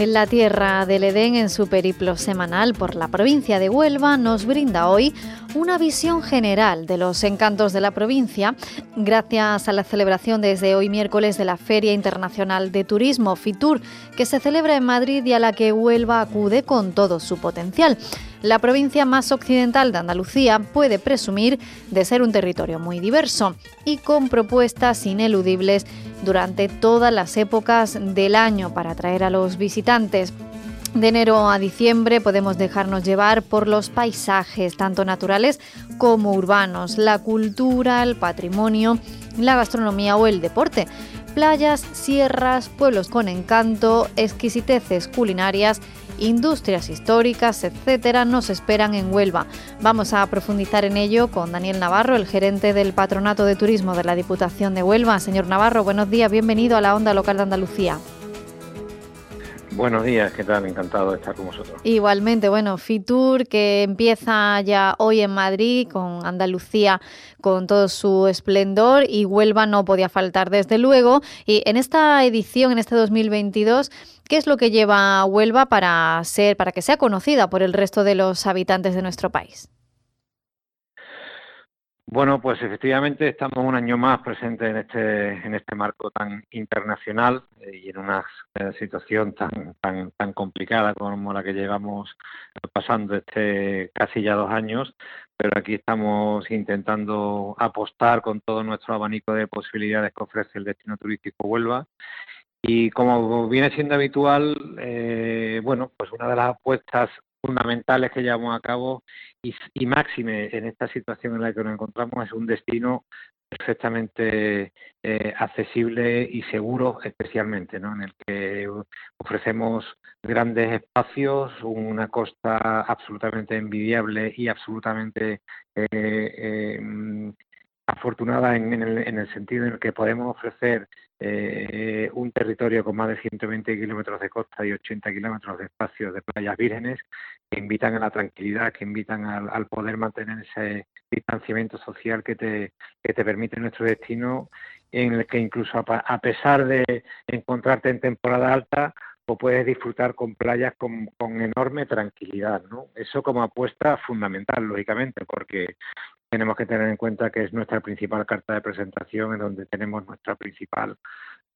En la tierra del Edén, en su periplo semanal por la provincia de Huelva, nos brinda hoy una visión general de los encantos de la provincia, gracias a la celebración desde hoy miércoles de la Feria Internacional de Turismo, FITUR, que se celebra en Madrid y a la que Huelva acude con todo su potencial. La provincia más occidental de Andalucía puede presumir de ser un territorio muy diverso y con propuestas ineludibles durante todas las épocas del año para atraer a los visitantes. De enero a diciembre podemos dejarnos llevar por los paisajes, tanto naturales como urbanos, la cultura, el patrimonio, la gastronomía o el deporte. Playas, sierras, pueblos con encanto, exquisiteces culinarias, industrias históricas, etcétera, nos esperan en Huelva. Vamos a profundizar en ello con Daniel Navarro, el gerente del Patronato de Turismo de la Diputación de Huelva. Señor Navarro, buenos días, bienvenido a la Onda Local de Andalucía. Buenos días, ¿qué tal? Encantado de estar con vosotros. Igualmente, bueno, Fitur que empieza ya hoy en Madrid con Andalucía con todo su esplendor y Huelva no podía faltar desde luego. Y en esta edición, en este 2022, ¿qué es lo que lleva Huelva para ser, para que sea conocida por el resto de los habitantes de nuestro país? Bueno, pues efectivamente estamos un año más presentes en este en este marco tan internacional eh, y en una eh, situación tan tan tan complicada como la que llevamos pasando este casi ya dos años, pero aquí estamos intentando apostar con todo nuestro abanico de posibilidades que ofrece el destino turístico Huelva. Y como viene siendo habitual, eh, bueno, pues una de las apuestas fundamentales que llevamos a cabo y, máxime en esta situación en la que nos encontramos es un destino perfectamente eh, accesible y seguro especialmente, ¿no? en el que ofrecemos grandes espacios, una costa absolutamente envidiable y absolutamente eh, eh, afortunada en, el, en, el, sentido en el que podemos ofrecer eh, un territorio con más de 120 kilómetros de costa y 80 kilómetros de espacios de playas vírgenes que invitan a la tranquilidad, que invitan al, poder mantener ese distanciamiento social que te, que te permite nuestro destino, en el que incluso a, pesar de encontrarte en temporada alta, o puedes disfrutar con playas con, con, enorme tranquilidad, ¿no? Eso como apuesta fundamental, lógicamente, porque tenemos que tener en cuenta que es nuestra principal carta de presentación, en donde tenemos nuestra principal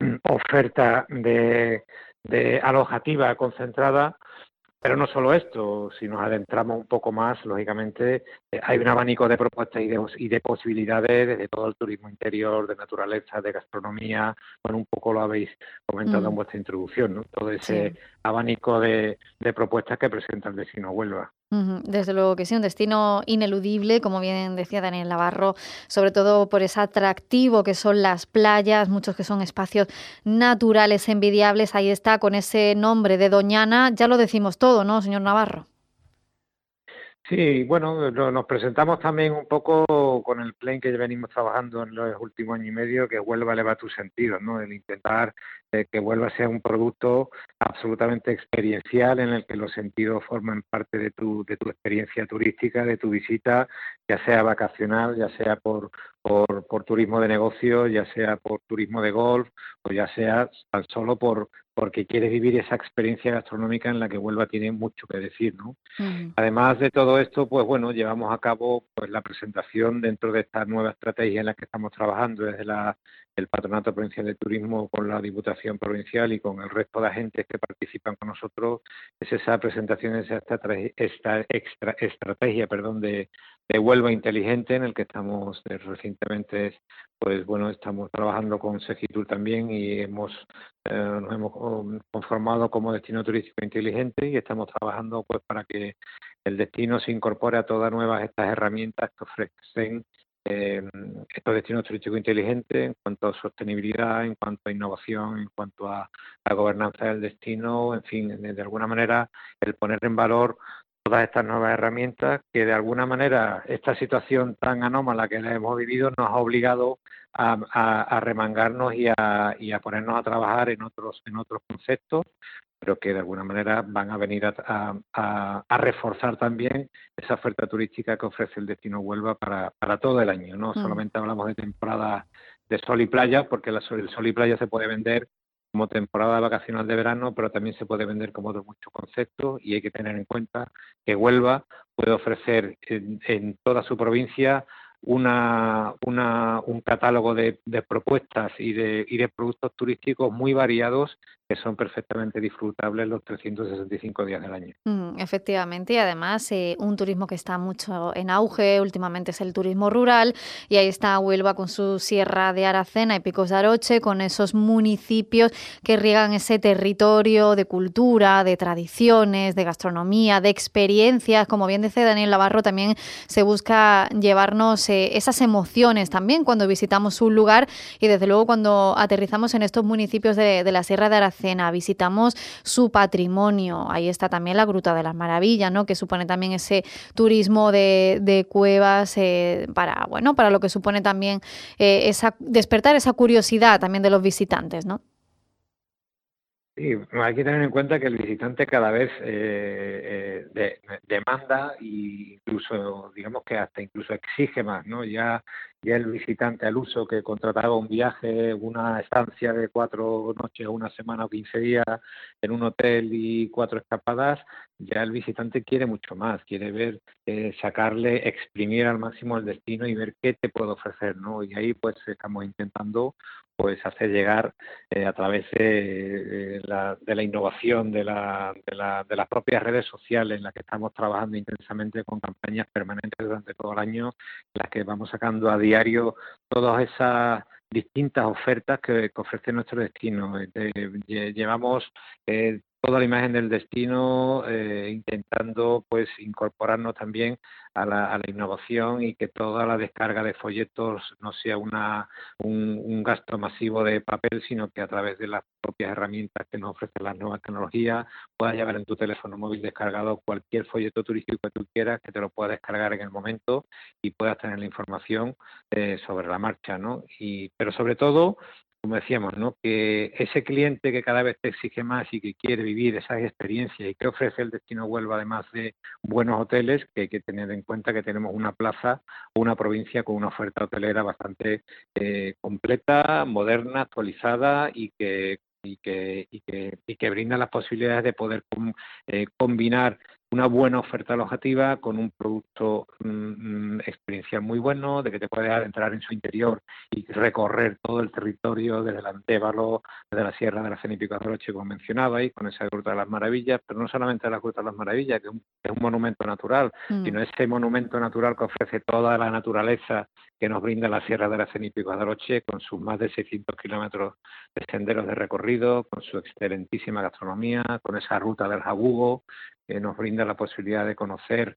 mm, oferta de, de alojativa concentrada pero no solo esto, si nos adentramos un poco más, lógicamente eh, hay un abanico de propuestas y de, y de, posibilidades desde todo el turismo interior, de naturaleza, de gastronomía, bueno, un poco lo habéis comentado en vuestra introducción, ¿no? Todo ese abanico de, de, propuestas que presenta el destino Huelva. Desde luego que sí, un destino ineludible, como bien decía Daniel Navarro, sobre todo por ese atractivo que son las playas, muchos que son espacios naturales envidiables. Ahí está, con ese nombre de Doñana, ya lo decimos todo, ¿no, señor Navarro? Sí, bueno, nos presentamos también un poco con el plan que venimos trabajando en los últimos años y medio, que vuelva a elevar tus sentidos, ¿no? El intentar eh, que vuelva a ser un producto absolutamente experiencial en el que los sentidos forman parte de tu, de tu experiencia turística, de tu visita, ya sea vacacional, ya sea por, por, por turismo de negocio, ya sea por turismo de golf o ya sea tan solo por, porque quieres vivir esa experiencia gastronómica en la que Huelva tiene mucho que decir, ¿no? Además de todo esto, pues bueno, llevamos a cabo pues la presentación dentro de esta nueva estrategia en la que estamos trabajando desde la el Patronato Provincial de Turismo con la Diputación Provincial y con el resto de agentes que participan con nosotros, es esa presentación, esa esta extra, estrategia perdón, de, de Huelva Inteligente en el que estamos recientemente pues bueno, estamos trabajando con Segitur también y hemos eh, nos hemos conformado como destino turístico inteligente y estamos trabajando pues para que el destino se incorpore a todas nuevas estas herramientas que ofrecen eh, estos destinos turísticos inteligentes en cuanto a sostenibilidad, en cuanto a innovación, en cuanto a la gobernanza del destino, en fin, de alguna manera el poner en valor todas estas nuevas herramientas que de alguna manera esta situación tan anómala que hemos vivido nos ha obligado a, remangarnos y a, y a, ponernos a trabajar en otros en otros conceptos pero que de alguna manera van a venir a, a, reforzar también esa oferta turística que ofrece el destino Huelva para, para todo el año. No mm. solamente hablamos de temporada de sol y playa, porque el sol y playa se puede vender como temporada vacacional de verano, pero también se puede vender como otros muchos conceptos y hay que tener en cuenta que Huelva puede ofrecer en, toda su provincia una, una, un catálogo de, de propuestas y de, y de productos turísticos muy variados que son perfectamente disfrutables los 365 días del año. Mm, efectivamente, y además eh, un turismo que está mucho en auge últimamente es el turismo rural, y ahí está Huelva con su Sierra de Aracena y Picos de Aroche, con esos municipios que riegan ese territorio de cultura, de tradiciones, de gastronomía, de experiencias. Como bien dice Daniel Navarro, también se busca llevarnos eh, esas emociones también cuando visitamos un lugar y desde luego cuando aterrizamos en estos municipios de, de la Sierra de Aracena visitamos su patrimonio. Ahí está también la Gruta de las Maravillas, ¿no? que supone también ese turismo de, cuevas eh, para, bueno, para lo que supone también eh, esa, despertar esa curiosidad también de los visitantes, ¿no? Sí, hay que tener en cuenta que el visitante cada vez eh demanda e incluso, digamos que hasta incluso exige más, ¿no? Ya, ya el visitante al uso que contrataba un viaje, una estancia de cuatro noches, una semana o quince días en un hotel y cuatro escapadas, ya el visitante quiere mucho más, quiere ver, eh, sacarle, exprimir al máximo el destino y ver qué te puedo ofrecer, ¿no? Y ahí pues estamos intentando pues hacer llegar eh, a través de, la, de la innovación de, la, la, de las propias redes sociales en las que estamos trabajando intensamente con campañas permanentes durante todo el año, en las que vamos sacando a diario todas esas distintas ofertas que, ofrece nuestro destino. Eh, llevamos eh, toda la imagen del destino, eh, intentando pues incorporarnos también a la, a la, innovación y que toda la descarga de folletos no sea una, un, gasto masivo de papel, sino que a través de las propias herramientas que nos ofrecen las nuevas tecnologías puedas llevar en tu teléfono móvil descargado cualquier folleto turístico que tú quieras, que te lo puedas descargar en el momento y puedas tener la información eh, sobre la marcha, ¿no? Y, pero sobre todo como decíamos, ¿no? que ese cliente que cada vez te exige más y que quiere vivir esas experiencias y que ofrece el destino Huelva, además de buenos hoteles, que hay que tener en cuenta que tenemos una plaza o una provincia con una oferta hotelera bastante eh, completa, moderna, actualizada y que y que, y que, y que brinda las posibilidades de poder eh, combinar una buena oferta alojativa con un producto mm, mm, experiencial muy bueno, de que te puedes adentrar en su interior y recorrer todo el territorio desde el Antévalo, desde la Sierra de la Cenípico Azoroche, como mencionaba, y con esa Gruta de las Maravillas, pero no solamente la Gruta de las Maravillas, que es un, monumento natural, mm. sino ese monumento natural que ofrece toda la naturaleza que nos brinda la Sierra de la Cenípico Azoroche, con sus más de 600 kilómetros de senderos de recorrido, con su excelentísima gastronomía, con esa ruta del Jabugo, que nos brinda la posibilidad de conocer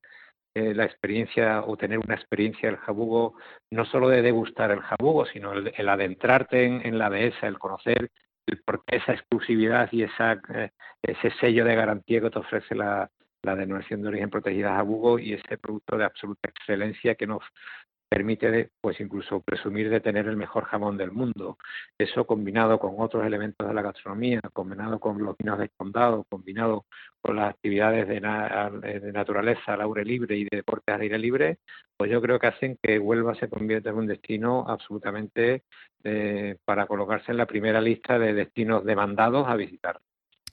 eh, la experiencia o tener una experiencia del jabugo, no solo de degustar el jabugo, sino el, adentrarte en, la dehesa, el conocer el, esa exclusividad y esa, eh, ese sello de garantía que te ofrece la, la denominación de origen protegida jabugo y ese producto de absoluta excelencia que nos permite pues incluso presumir de tener el mejor jamón del mundo. Eso combinado con otros elementos de la gastronomía, combinado con los vinos de condado, combinado con las actividades de, naturaleza al aire libre y de deportes al aire libre, pues yo creo que hacen que Huelva se convierta en un destino absolutamente eh, para colocarse en la primera lista de destinos demandados a visitar.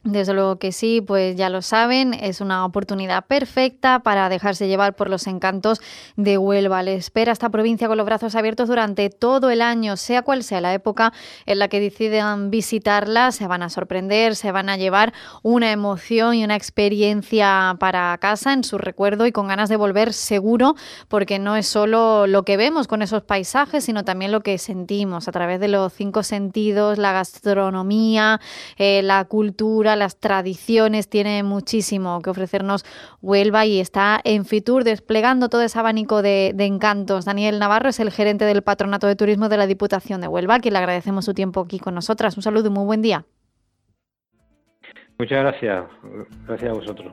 Desde luego que sí, pues ya lo saben, es una oportunidad perfecta para dejarse llevar por los encantos de Huelva. Le espera esta provincia con los brazos abiertos durante todo el año, sea cual sea la época en la que decidan visitarla, se van a sorprender, se van a llevar una emoción y una experiencia para casa en su recuerdo y con ganas de volver seguro, porque no es solo lo que vemos con esos paisajes, sino también lo que sentimos a través de los cinco sentidos, la gastronomía, eh, la cultura, las tradiciones, tiene muchísimo que ofrecernos Huelva y está en Fitur desplegando todo ese abanico de, encantos. Daniel Navarro es el gerente del Patronato de Turismo de la Diputación de Huelva, que le agradecemos su tiempo aquí con nosotras. Un saludo y muy buen día. Muchas gracias. Gracias a vosotros.